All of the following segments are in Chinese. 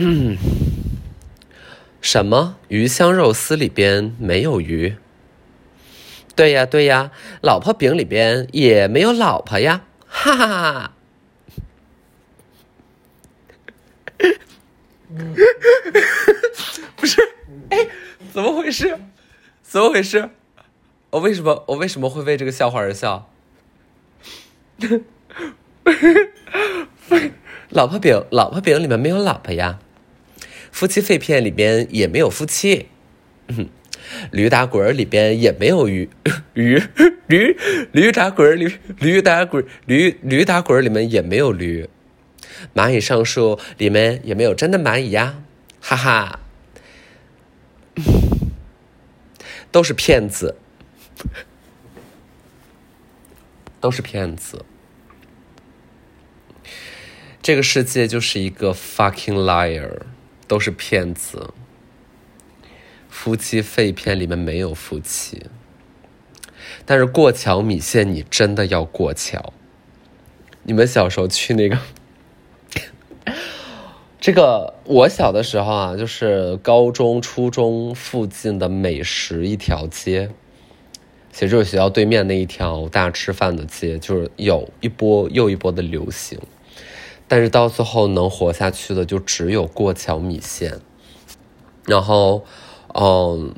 嗯 什么鱼香肉丝里边没有鱼？对呀对呀，老婆饼里边也没有老婆呀！哈哈哈！不是，哎，怎么回事？怎么回事？我为什么我为什么会为这个笑话而笑？老婆饼，老婆饼里面没有老婆呀。夫妻肺片里边也没有夫妻。驴打滚里边也没有鱼，鱼驴驴打滚里驴打滚驴驴打滚里面也没有驴。蚂蚁上树里面也没有真的蚂蚁呀，哈哈，都是骗子，都是骗子。这个世界就是一个 fucking liar，都是骗子。夫妻肺片里面没有夫妻，但是过桥米线你真的要过桥。你们小时候去那个，这个我小的时候啊，就是高中、初中附近的美食一条街，其实就是学校对面那一条大吃饭的街，就是有一波又一波的流行。但是到最后能活下去的就只有过桥米线，然后，嗯，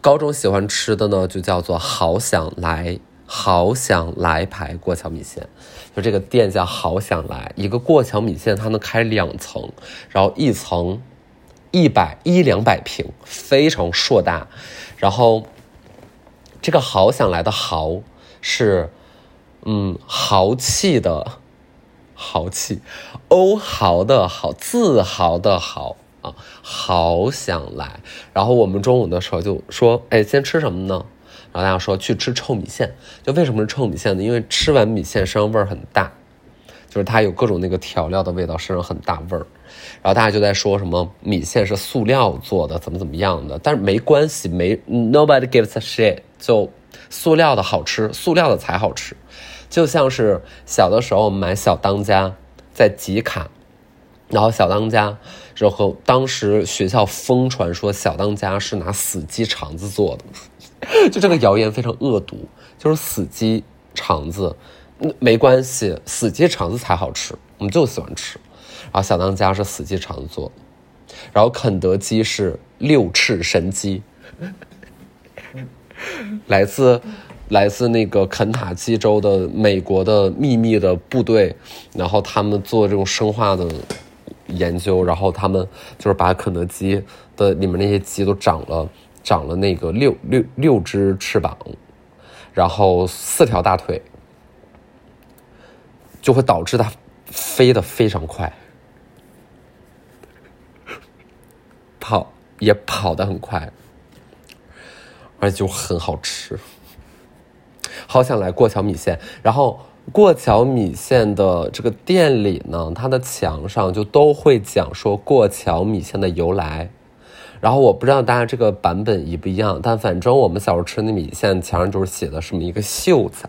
高中喜欢吃的呢就叫做好想来好想来牌过桥米线，就这个店叫好想来，一个过桥米线它能开两层，然后一层一百一两百平，非常硕大，然后这个好想来的豪是嗯豪气的。豪气，欧豪的豪，自豪的豪啊，好想来。然后我们中午的时候就说，哎，先吃什么呢？然后大家说去吃臭米线。就为什么是臭米线呢？因为吃完米线身上味儿很大，就是它有各种那个调料的味道，身上很大味儿。然后大家就在说什么米线是塑料做的，怎么怎么样的。但是没关系，没 nobody gives a shit，就塑料的好吃，塑料的才好吃。就像是小的时候买小当家在集卡，然后小当家然后当时学校疯传说小当家是拿死鸡肠子做的，就这个谣言非常恶毒，就是死鸡肠子，没关系，死鸡肠子才好吃，我们就喜欢吃。然后小当家是死鸡肠子做的，然后肯德基是六翅神鸡，来自。来自那个肯塔基州的美国的秘密的部队，然后他们做这种生化的研究，然后他们就是把肯德基的里面那些鸡都长了长了那个六六六只翅膀，然后四条大腿，就会导致它飞得非常快，跑也跑得很快，而且就很好吃。好想来过桥米线，然后过桥米线的这个店里呢，它的墙上就都会讲说过桥米线的由来。然后我不知道大家这个版本一不一样，但反正我们小时候吃那米线，墙上就是写的什么一个秀才，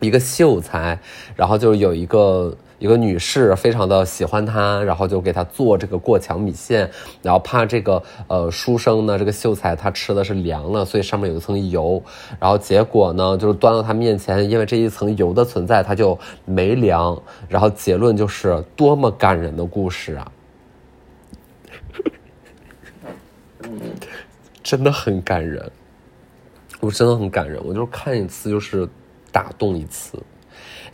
一个秀才，然后就有一个。一个女士非常的喜欢他，然后就给他做这个过桥米线，然后怕这个呃书生呢，这个秀才他吃的是凉了，所以上面有一层油，然后结果呢就是端到他面前，因为这一层油的存在，他就没凉，然后结论就是多么感人的故事啊，真的很感人，我真的很感人，我就看一次就是打动一次。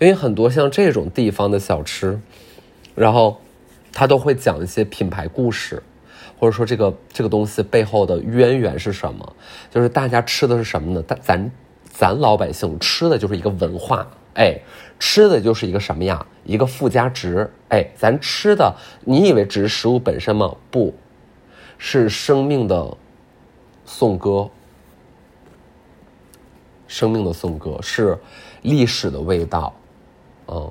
因为很多像这种地方的小吃，然后他都会讲一些品牌故事，或者说这个这个东西背后的渊源是什么？就是大家吃的是什么呢？咱咱咱老百姓吃的就是一个文化，哎，吃的就是一个什么呀？一个附加值，哎，咱吃的，你以为只是食物本身吗？不是生命的颂歌，生命的颂歌是历史的味道。嗯，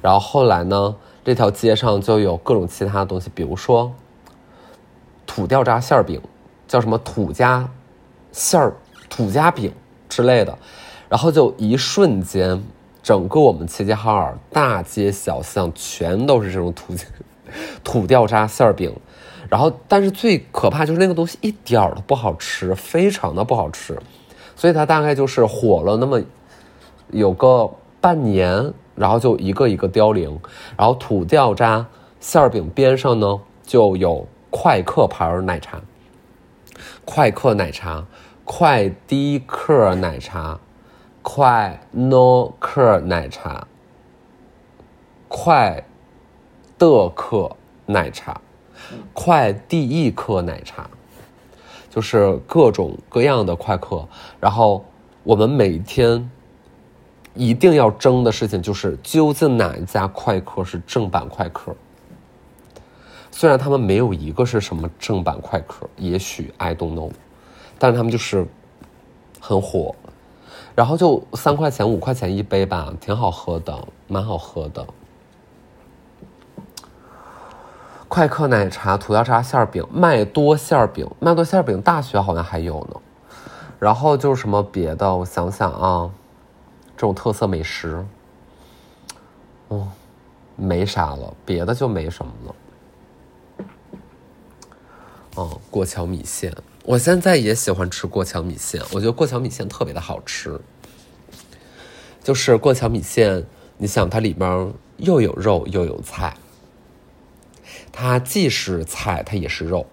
然后后来呢？这条街上就有各种其他的东西，比如说土掉渣馅儿饼，叫什么土家馅儿、土家饼之类的。然后就一瞬间，整个我们齐齐哈尔大街小巷全都是这种土土掉渣馅儿饼，然后但是最可怕就是那个东西一点儿都不好吃，非常的不好吃，所以它大概就是火了那么有个半年，然后就一个一个凋零，然后土掉渣馅儿饼边上呢就有快客牌奶茶，快客奶茶，快滴客奶茶，快 no 客奶茶，快。的克奶茶，快递一克奶茶，就是各种各样的快客。然后我们每天一定要争的事情就是，究竟哪一家快客是正版快客？虽然他们没有一个是什么正版快客，也许 I don't know，但是他们就是很火。然后就三块钱、五块钱一杯吧，挺好喝的，蛮好喝的。快客奶茶、土掉渣馅饼、麦多馅饼、麦多馅饼，大学好像还有呢。然后就是什么别的，我想想啊，这种特色美食，嗯，没啥了，别的就没什么了。哦，过桥米线，我现在也喜欢吃过桥米线，我觉得过桥米线特别的好吃。就是过桥米线，你想它里面又有肉又有菜。它既是菜，它也是肉，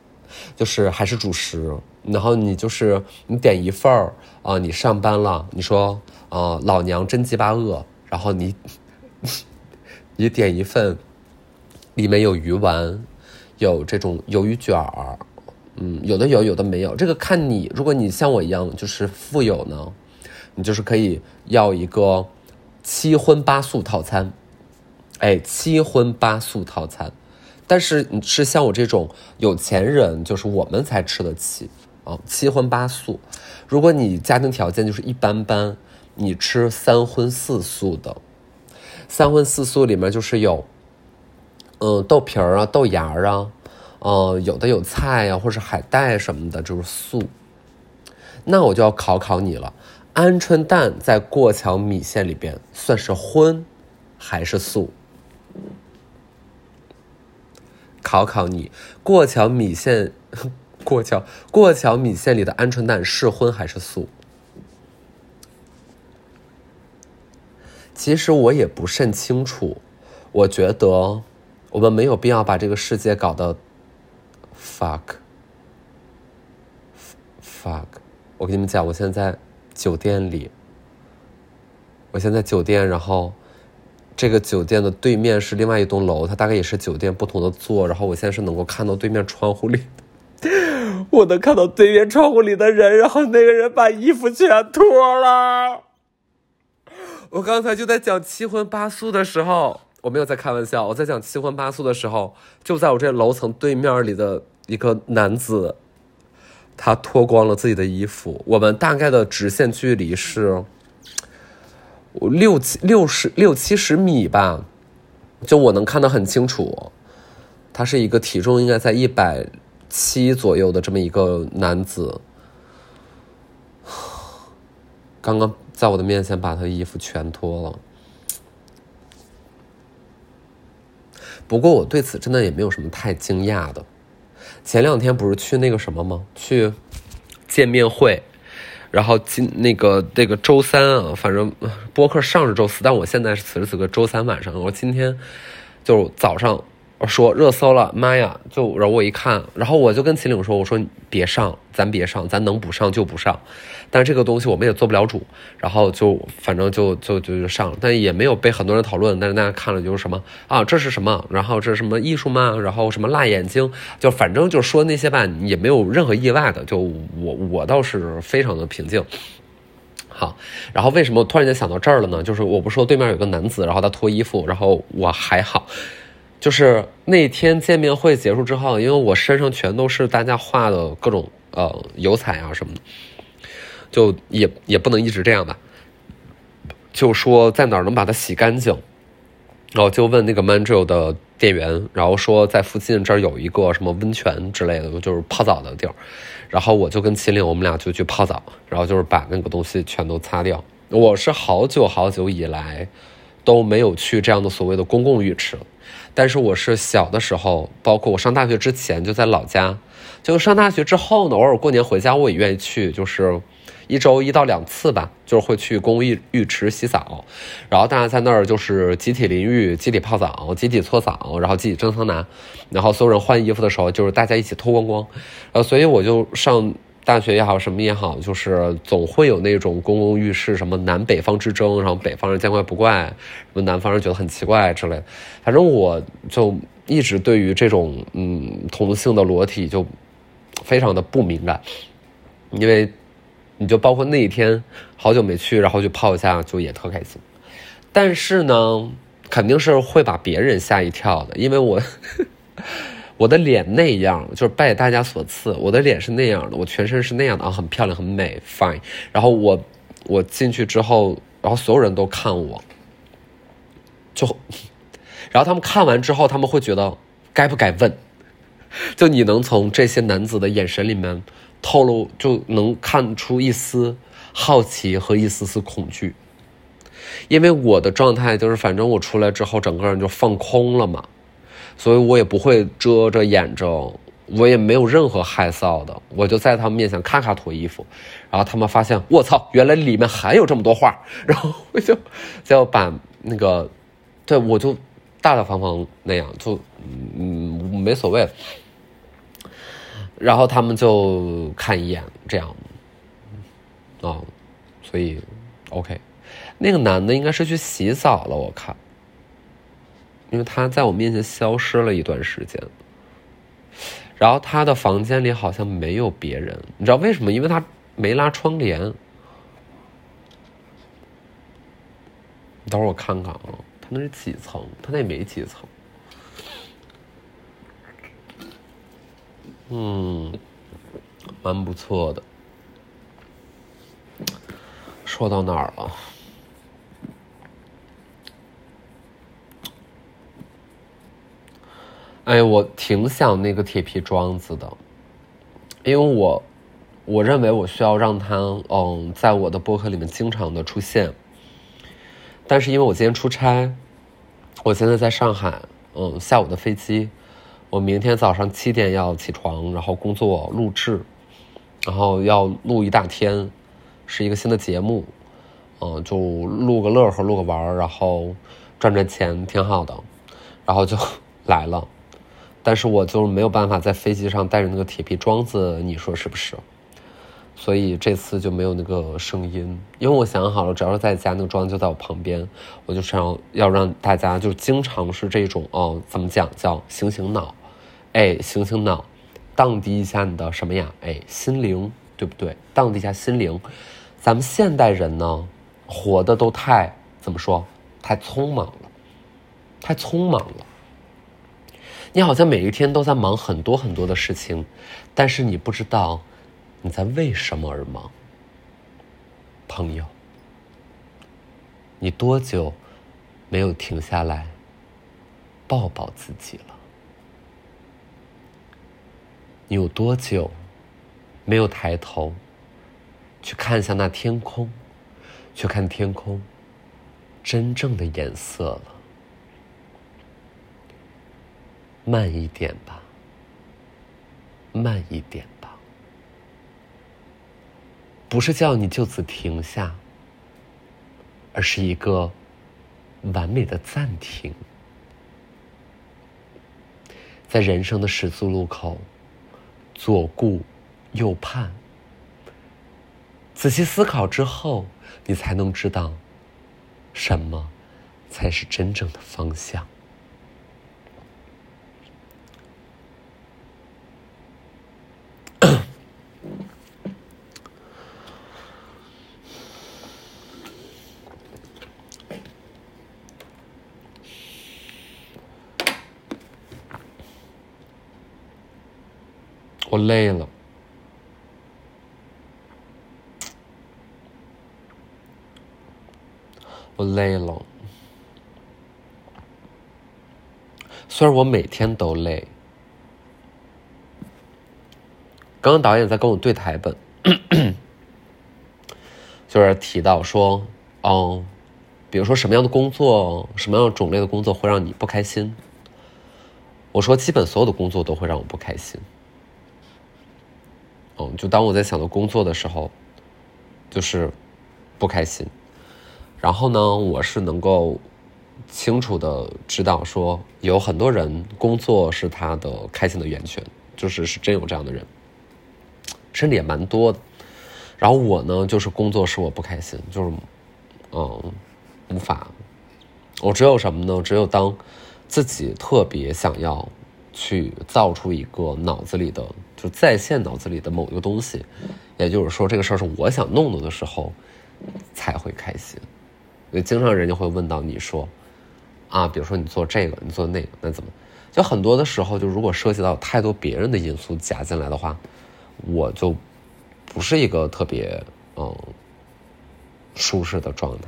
就是还是主食。然后你就是你点一份儿啊，你上班了，你说啊，老娘真鸡巴饿，然后你 你点一份，里面有鱼丸，有这种鱿鱼卷儿，嗯，有的有，有的没有。这个看你，如果你像我一样就是富有呢，你就是可以要一个七荤八素套餐，哎，七荤八素套餐。但是是像我这种有钱人，就是我们才吃得起啊，七荤八素。如果你家庭条件就是一般般，你吃三荤四素的，三荤四素里面就是有，嗯，豆皮儿啊，豆芽儿啊，嗯，有的有菜呀，或者海带什么的，就是素。那我就要考考你了，鹌鹑蛋在过桥米线里边算是荤还是素？考考你，过桥米线，过桥过桥米线里的鹌鹑蛋是荤还是素？其实我也不甚清楚。我觉得我们没有必要把这个世界搞得 fuck fuck。我跟你们讲，我现在在酒店里，我现在酒店，然后。这个酒店的对面是另外一栋楼，它大概也是酒店不同的座。然后我现在是能够看到对面窗户里，我能看到对面窗户里的人。然后那个人把衣服全脱了。我刚才就在讲七荤八素的时候，我没有在开玩笑。我在讲七荤八素的时候，就在我这楼层对面里的一个男子，他脱光了自己的衣服。我们大概的直线距离是。六七六十六七十米吧，就我能看得很清楚，他是一个体重应该在一百七左右的这么一个男子，刚刚在我的面前把他的衣服全脱了。不过我对此真的也没有什么太惊讶的。前两天不是去那个什么吗？去见面会。然后今那个那个周三啊，反正播客上是周四，但我现在是此时此刻周三晚上。我今天就早上说热搜了，妈呀！就然后我一看，然后我就跟秦岭说：“我说别上，咱别上，咱能不上就不上。”但是这个东西我们也做不了主，然后就反正就就就就上了，但也没有被很多人讨论。但是大家看了就是什么啊，这是什么？然后这是什么艺术吗？然后什么辣眼睛？就反正就说那些吧，也没有任何意外的。就我我倒是非常的平静。好，然后为什么突然间想到这儿了呢？就是我不说对面有个男子，然后他脱衣服，然后我还好。就是那天见面会结束之后，因为我身上全都是大家画的各种呃油彩啊什么的。就也也不能一直这样吧，就说在哪儿能把它洗干净，然后就问那个 Manjo 的店员，然后说在附近这儿有一个什么温泉之类的，就是泡澡的地儿，然后我就跟秦岭我们俩就去泡澡，然后就是把那个东西全都擦掉。我是好久好久以来都没有去这样的所谓的公共浴池了，但是我是小的时候，包括我上大学之前就在老家，就上大学之后呢，偶尔过年回家我也愿意去，就是一周一到两次吧，就是会去公寓浴池洗澡，然后大家在那儿就是集体淋浴、集体泡澡、集体搓澡，然后集体蒸桑拿，然后所有人换衣服的时候就是大家一起脱光光，呃，所以我就上。大学也好，什么也好，就是总会有那种公共浴室什么南北方之争，然后北方人见怪不怪，什么南方人觉得很奇怪之类的。反正我就一直对于这种嗯同性的裸体就非常的不敏感，因为你就包括那一天好久没去，然后就泡一下就也特开心。但是呢，肯定是会把别人吓一跳的，因为我。我的脸那样，就是拜大家所赐，我的脸是那样的，我全身是那样的啊，很漂亮，很美，fine。然后我，我进去之后，然后所有人都看我，就，然后他们看完之后，他们会觉得该不该问？就你能从这些男子的眼神里面透露，就能看出一丝好奇和一丝丝恐惧，因为我的状态就是，反正我出来之后，整个人就放空了嘛。所以我也不会遮着眼睛，我也没有任何害臊的，我就在他们面前咔咔脱衣服，然后他们发现我操，原来里面还有这么多画，然后我就就把那个，对我就大大方方那样，就嗯没所谓，然后他们就看一眼这样，啊，所以 OK，那个男的应该是去洗澡了，我看。因为他在我面前消失了一段时间，然后他的房间里好像没有别人，你知道为什么？因为他没拉窗帘。等会儿我看看啊，他那是几层？他那没几层。嗯，蛮不错的。说到哪儿了？哎，我挺想那个铁皮桩子的，因为我我认为我需要让它嗯，在我的播客里面经常的出现。但是因为我今天出差，我现在在上海，嗯，下午的飞机，我明天早上七点要起床，然后工作录制，然后要录一大天，是一个新的节目，嗯，就录个乐呵，录个玩，然后赚赚钱，挺好的，然后就 来了。但是我就没有办法在飞机上带着那个铁皮桩子，你说是不是？所以这次就没有那个声音，因为我想好了，只要是在家，那个桩就在我旁边，我就想要让大家就经常是这种哦，怎么讲叫醒醒脑，哎，醒醒脑，荡涤一下你的什么呀？哎，心灵，对不对？荡涤一下心灵。咱们现代人呢，活的都太怎么说？太匆忙了，太匆忙了。你好像每一天都在忙很多很多的事情，但是你不知道你在为什么而忙，朋友。你多久没有停下来抱抱自己了？你有多久没有抬头去看一下那天空，去看天空真正的颜色了？慢一点吧，慢一点吧，不是叫你就此停下，而是一个完美的暂停。在人生的十字路口，左顾右盼，仔细思考之后，你才能知道什么才是真正的方向。我累了，我累了。虽然我每天都累。刚刚导演在跟我对台本，就是提到说，哦，比如说什么样的工作，什么样种类的工作会让你不开心，我说，基本所有的工作都会让我不开心。嗯，就当我在想到工作的时候，就是不开心。然后呢，我是能够清楚的知道，说有很多人工作是他的开心的源泉，就是是真有这样的人，甚至也蛮多的。然后我呢，就是工作使我不开心，就是嗯，无法。我只有什么呢？只有当自己特别想要去造出一个脑子里的，就在线脑子里的某一个东西，也就是说，这个事儿是我想弄的的时候，才会开心。所以经常人家会问到你说，啊，比如说你做这个，你做那个，那怎么？就很多的时候，就如果涉及到太多别人的因素加进来的话，我就不是一个特别嗯舒适的状态。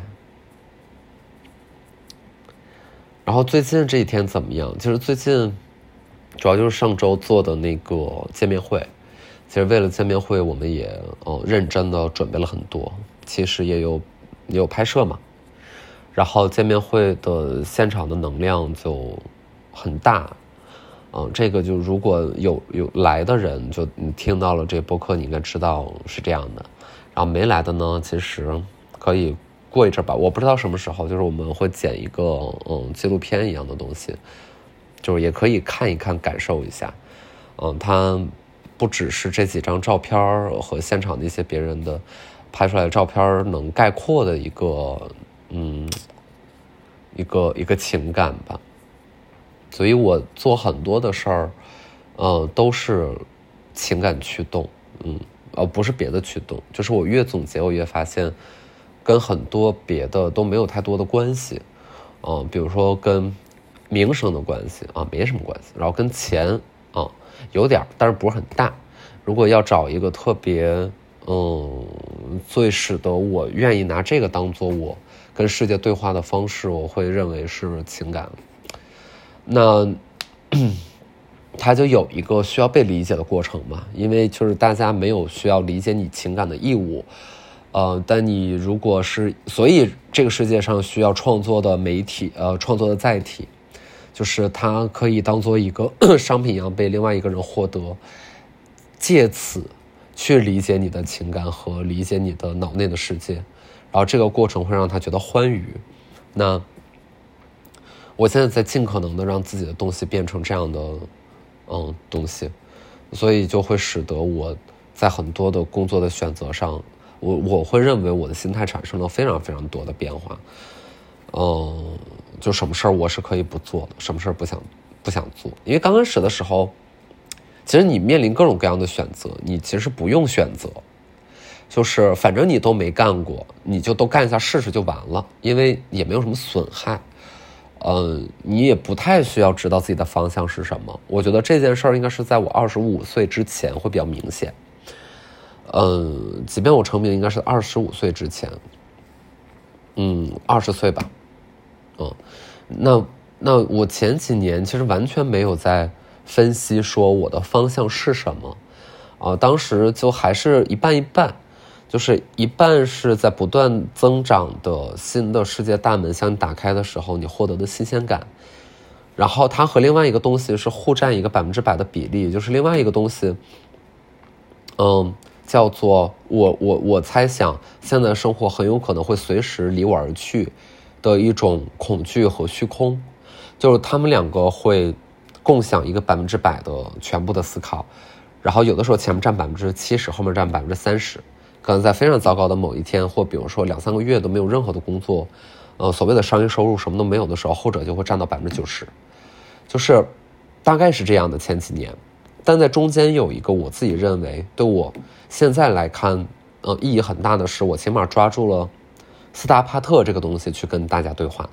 然后最近这几天怎么样？其实最近主要就是上周做的那个见面会，其实为了见面会，我们也嗯认真的准备了很多，其实也有也有拍摄嘛。然后见面会的现场的能量就很大，嗯，这个就如果有有来的人，就你听到了这播客，你应该知道是这样的。然后没来的呢，其实可以过一阵吧，我不知道什么时候，就是我们会剪一个嗯纪录片一样的东西，就是也可以看一看，感受一下。嗯，它不只是这几张照片和现场的一些别人的拍出来的照片能概括的一个。嗯，一个一个情感吧，所以我做很多的事儿，呃，都是情感驱动，嗯，而不是别的驱动。就是我越总结，我越发现，跟很多别的都没有太多的关系，嗯，比如说跟名声的关系啊，没什么关系。然后跟钱啊，有点，但是不是很大。如果要找一个特别，嗯，最使得我愿意拿这个当做我。跟世界对话的方式，我会认为是情感。那 他就有一个需要被理解的过程嘛？因为就是大家没有需要理解你情感的义务。呃，但你如果是，所以这个世界上需要创作的媒体，呃，创作的载体，就是它可以当做一个 商品一样被另外一个人获得，借此去理解你的情感和理解你的脑内的世界。然后这个过程会让他觉得欢愉，那我现在在尽可能的让自己的东西变成这样的，嗯，东西，所以就会使得我在很多的工作的选择上，我我会认为我的心态产生了非常非常多的变化，嗯，就什么事儿我是可以不做的，什么事儿不想不想做，因为刚开始的时候，其实你面临各种各样的选择，你其实不用选择。就是反正你都没干过，你就都干一下试试就完了，因为也没有什么损害，嗯，你也不太需要知道自己的方向是什么。我觉得这件事儿应该是在我二十五岁之前会比较明显，嗯，即便我成名应该是二十五岁之前，嗯，二十岁吧，嗯，那那我前几年其实完全没有在分析说我的方向是什么，啊，当时就还是一半一半。就是一半是在不断增长的新的世界大门向你打开的时候，你获得的新鲜感，然后它和另外一个东西是互占一个百分之百的比例，就是另外一个东西，嗯，叫做我我我猜想现在生活很有可能会随时离我而去的一种恐惧和虚空，就是他们两个会共享一个百分之百的全部的思考，然后有的时候前面占百分之七十，后面占百分之三十。可能在非常糟糕的某一天，或比如说两三个月都没有任何的工作，呃，所谓的商业收入什么都没有的时候，后者就会占到百分之九十，就是大概是这样的前几年。但在中间有一个我自己认为对我现在来看，呃，意义很大的是，我起码抓住了斯达帕特这个东西去跟大家对话。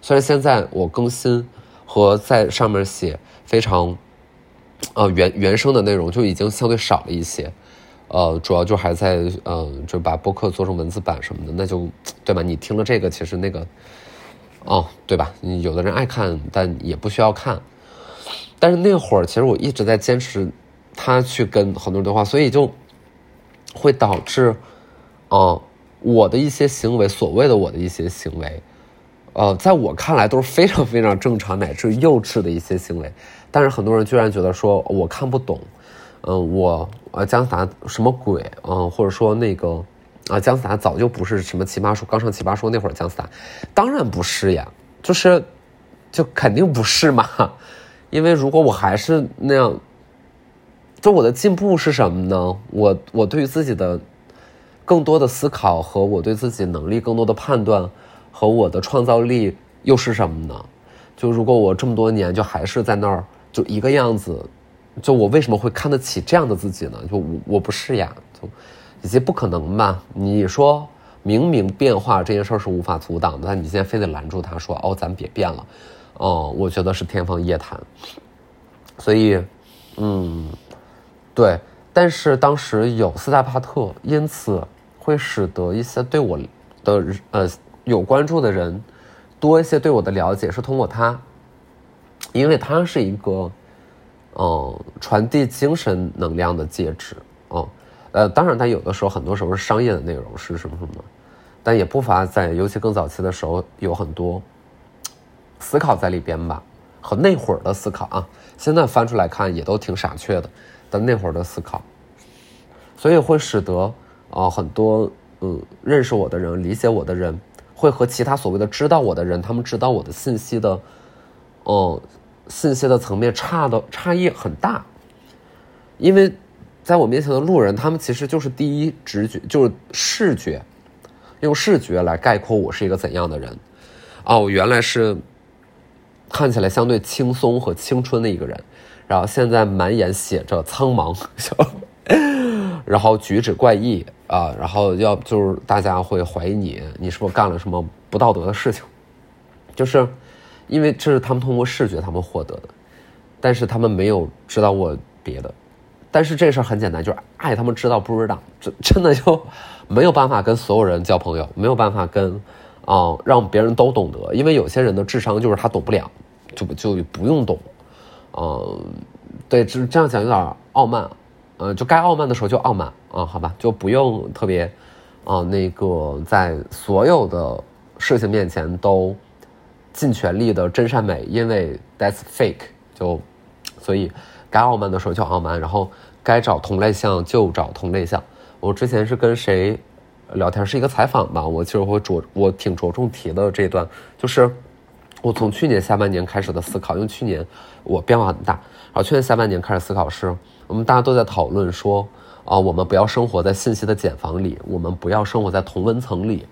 虽然现在我更新和在上面写非常呃原原生的内容就已经相对少了一些。呃，主要就还在，嗯，就把播客做成文字版什么的，那就，对吧？你听了这个，其实那个，哦，对吧？有的人爱看，但也不需要看。但是那会儿，其实我一直在坚持他去跟很多人对话，所以就会导致，哦，我的一些行为，所谓的我的一些行为，呃，在我看来都是非常非常正常乃至幼稚的一些行为，但是很多人居然觉得说我看不懂，嗯，我呃姜思达什么鬼，嗯，或者说那个啊姜思达早就不是什么奇葩说刚上奇葩说那会儿姜思达，当然不是呀，就是就肯定不是嘛，因为如果我还是那样，就我的进步是什么呢？我我对于自己的更多的思考和我对自己能力更多的判断。和我的创造力又是什么呢？就如果我这么多年就还是在那儿就一个样子，就我为什么会看得起这样的自己呢？就我我不是呀，就以及不可能吧？你说明明变化这件事儿是无法阻挡的，但你现在非得拦住他说哦，咱别变了，哦，我觉得是天方夜谭。所以，嗯，对，但是当时有斯泰帕特，因此会使得一些对我的呃。有关注的人多一些，对我的了解是通过他，因为他是一个，嗯，传递精神能量的介质，嗯，呃，当然他有的时候很多时候是商业的内容是什么什么，但也不乏在尤其更早期的时候有很多思考在里边吧，和那会儿的思考啊，现在翻出来看也都挺傻缺的，但那会儿的思考，所以会使得啊很多嗯认识我的人、理解我的人。会和其他所谓的知道我的人，他们知道我的信息的，哦，信息的层面差的差异很大。因为在我面前的路人，他们其实就是第一直觉，就是视觉，用视觉来概括我是一个怎样的人。哦，我原来是看起来相对轻松和青春的一个人，然后现在满眼写着苍茫，然后举止怪异。啊，然后要就是大家会怀疑你，你是不是干了什么不道德的事情？就是，因为这是他们通过视觉他们获得的，但是他们没有知道过别的。但是这事儿很简单，就是爱他们知道不知道，这真的就没有办法跟所有人交朋友，没有办法跟啊让别人都懂得，因为有些人的智商就是他懂不了，就就不用懂。嗯，对，这这样讲有点傲慢。呃，就该傲慢的时候就傲慢啊，好吧，就不用特别，啊，那个在所有的事情面前都尽全力的真善美，因为 that's fake，就所以该傲慢的时候就傲慢，然后该找同类项就找同类项。我之前是跟谁聊天，是一个采访吧，我其实会着我挺着重提的这段，就是我从去年下半年开始的思考，因为去年我变化很大，然后去年下半年开始思考是。我们大家都在讨论说，啊，我们不要生活在信息的茧房里，我们不要生活在同温层里，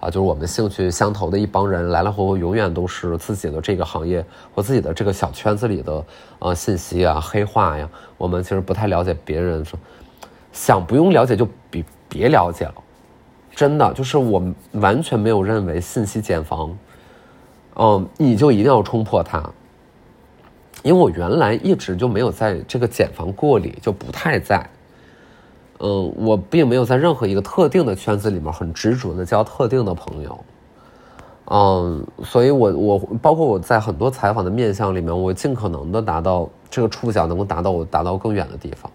啊，就是我们兴趣相投的一帮人来来回回，永远都是自己的这个行业或自己的这个小圈子里的，啊，信息啊，黑话呀，我们其实不太了解别人，想不用了解就别别了解了，真的就是我完全没有认为信息茧房，嗯，你就一定要冲破它。因为我原来一直就没有在这个茧房过里，就不太在。嗯，我并没有在任何一个特定的圈子里面很执着的交特定的朋友。嗯，所以我我包括我在很多采访的面相里面，我尽可能的达到这个触角能够达到我达到更远的地方。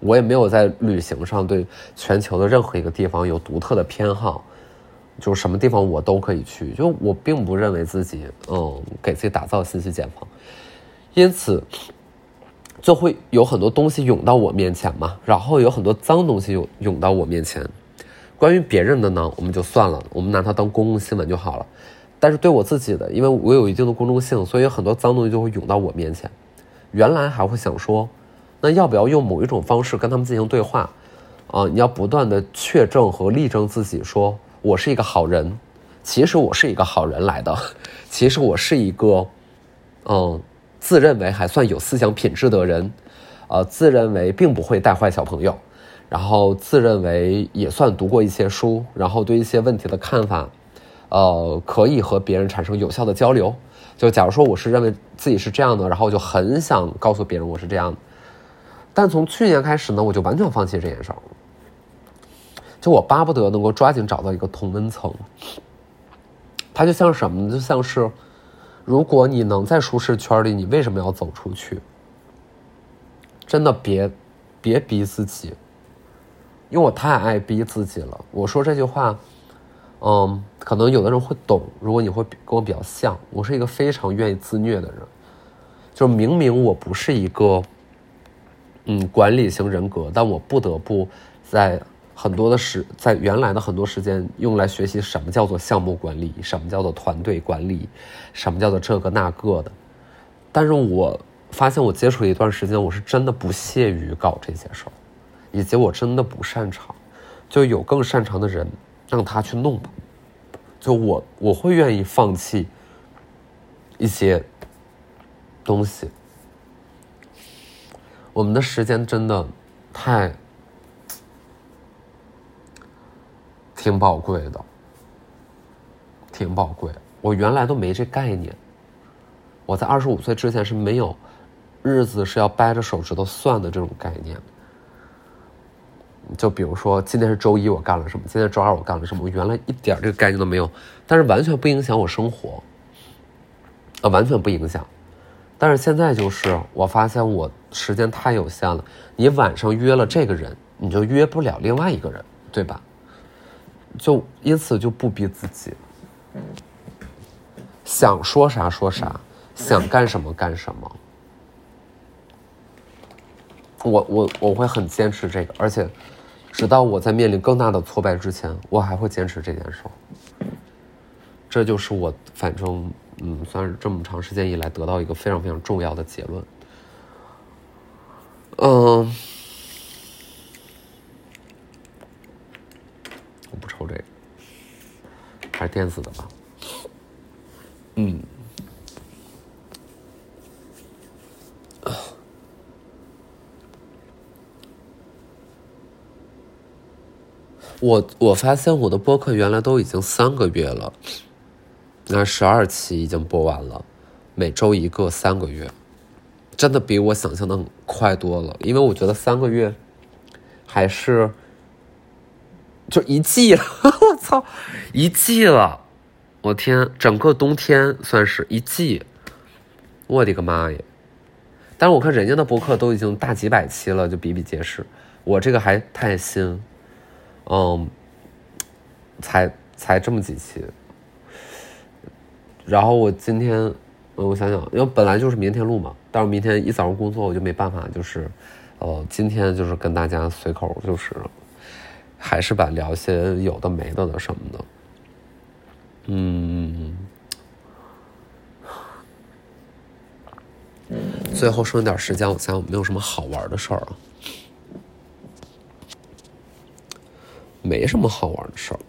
我也没有在旅行上对全球的任何一个地方有独特的偏好，就是什么地方我都可以去。就我并不认为自己嗯给自己打造信息茧房。因此，就会有很多东西涌到我面前嘛，然后有很多脏东西涌涌到我面前。关于别人的呢，我们就算了，我们拿它当公共新闻就好了。但是对我自己的，因为我有一定的公众性，所以很多脏东西就会涌到我面前。原来还会想说，那要不要用某一种方式跟他们进行对话？啊，你要不断的确证和力证自己，说我是一个好人。其实我是一个好人来的，其实我是一个，嗯。自认为还算有思想品质的人，呃，自认为并不会带坏小朋友，然后自认为也算读过一些书，然后对一些问题的看法，呃，可以和别人产生有效的交流。就假如说我是认为自己是这样的，然后就很想告诉别人我是这样的。但从去年开始呢，我就完全放弃这件事儿。就我巴不得能够抓紧找到一个同温层。它就像什么呢？就像是。如果你能在舒适圈里，你为什么要走出去？真的别，别逼自己，因为我太爱逼自己了。我说这句话，嗯，可能有的人会懂，如果你会跟我比较像，我是一个非常愿意自虐的人，就是明明我不是一个嗯管理型人格，但我不得不在。很多的时，在原来的很多时间用来学习什么叫做项目管理，什么叫做团队管理，什么叫做这个那个的。但是我发现我接触一段时间，我是真的不屑于搞这些事儿，以及我真的不擅长，就有更擅长的人让他去弄吧。就我我会愿意放弃一些东西。我们的时间真的太。挺宝贵的，挺宝贵。我原来都没这概念。我在二十五岁之前是没有日子是要掰着手指头算的这种概念。就比如说今天是周一，我干了什么？今天周二我干了什么？我原来一点这个概念都没有，但是完全不影响我生活，啊，完全不影响。但是现在就是我发现我时间太有限了，你晚上约了这个人，你就约不了另外一个人，对吧？就因此就不逼自己，想说啥说啥，想干什么干什么。我我我会很坚持这个，而且直到我在面临更大的挫败之前，我还会坚持这件事。这就是我反正嗯，算是这么长时间以来得到一个非常非常重要的结论。嗯。抽这个还是电子的吧？嗯，我我发现我的播客原来都已经三个月了，那十二期已经播完了，每周一个，三个月，真的比我想象的快多了。因为我觉得三个月还是。就一季了，我操，一季了，我天，整个冬天算是一季，我的个妈呀！但是我看人家的博客都已经大几百期了，就比比皆是，我这个还太新，嗯，才才这么几期。然后我今天，我想想，因为本来就是明天录嘛，但是明天一早上工作我就没办法，就是，呃，今天就是跟大家随口就是。还是吧，聊些有的没的的什么的。嗯，最后剩点时间，我想有没有什么好玩的事儿啊？没什么好玩的事儿，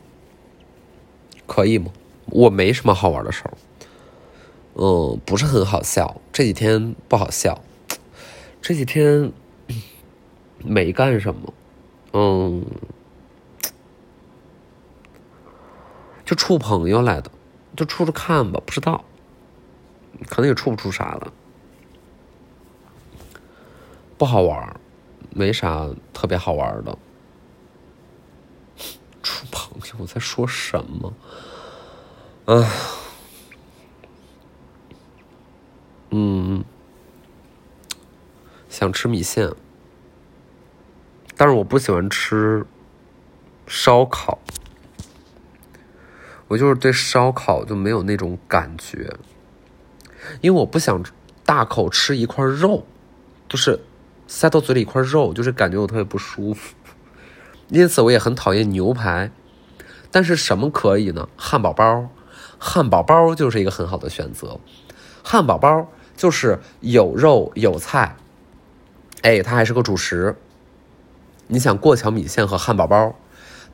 可以吗？我没什么好玩的事儿。嗯，不是很好笑，这几天不好笑，这几天没干什么。嗯。就处朋友来的，就处处看吧，不知道，可能也处不出啥了，不好玩没啥特别好玩的。处朋友，我在说什么？啊，嗯，想吃米线，但是我不喜欢吃烧烤。我就是对烧烤就没有那种感觉，因为我不想大口吃一块肉，就是塞到嘴里一块肉，就是感觉我特别不舒服。因此我也很讨厌牛排，但是什么可以呢？汉堡包，汉堡包就是一个很好的选择。汉堡包就是有肉有菜，哎，它还是个主食。你想过桥米线和汉堡包，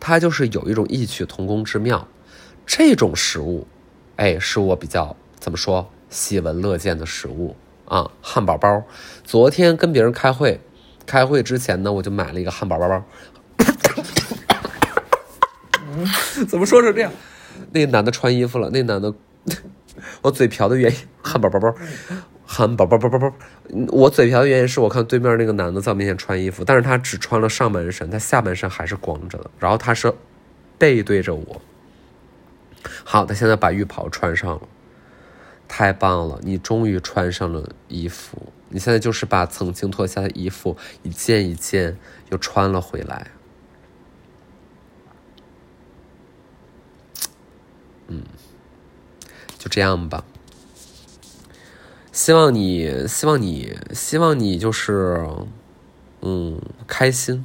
它就是有一种异曲同工之妙。这种食物，哎，是我比较怎么说喜闻乐见的食物啊！汉堡包，昨天跟别人开会，开会之前呢，我就买了一个汉堡包包。怎么说成这样？那男的穿衣服了，那男的，我嘴瓢的原因，汉堡包包，汉堡包包包包，我嘴瓢的原因是我看对面那个男的在我面前穿衣服，但是他只穿了上半身，他下半身还是光着的，然后他是背对着我。好，他现在把浴袍穿上了，太棒了！你终于穿上了衣服，你现在就是把曾经脱下的衣服一件一件又穿了回来。嗯，就这样吧。希望你，希望你，希望你就是，嗯，开心。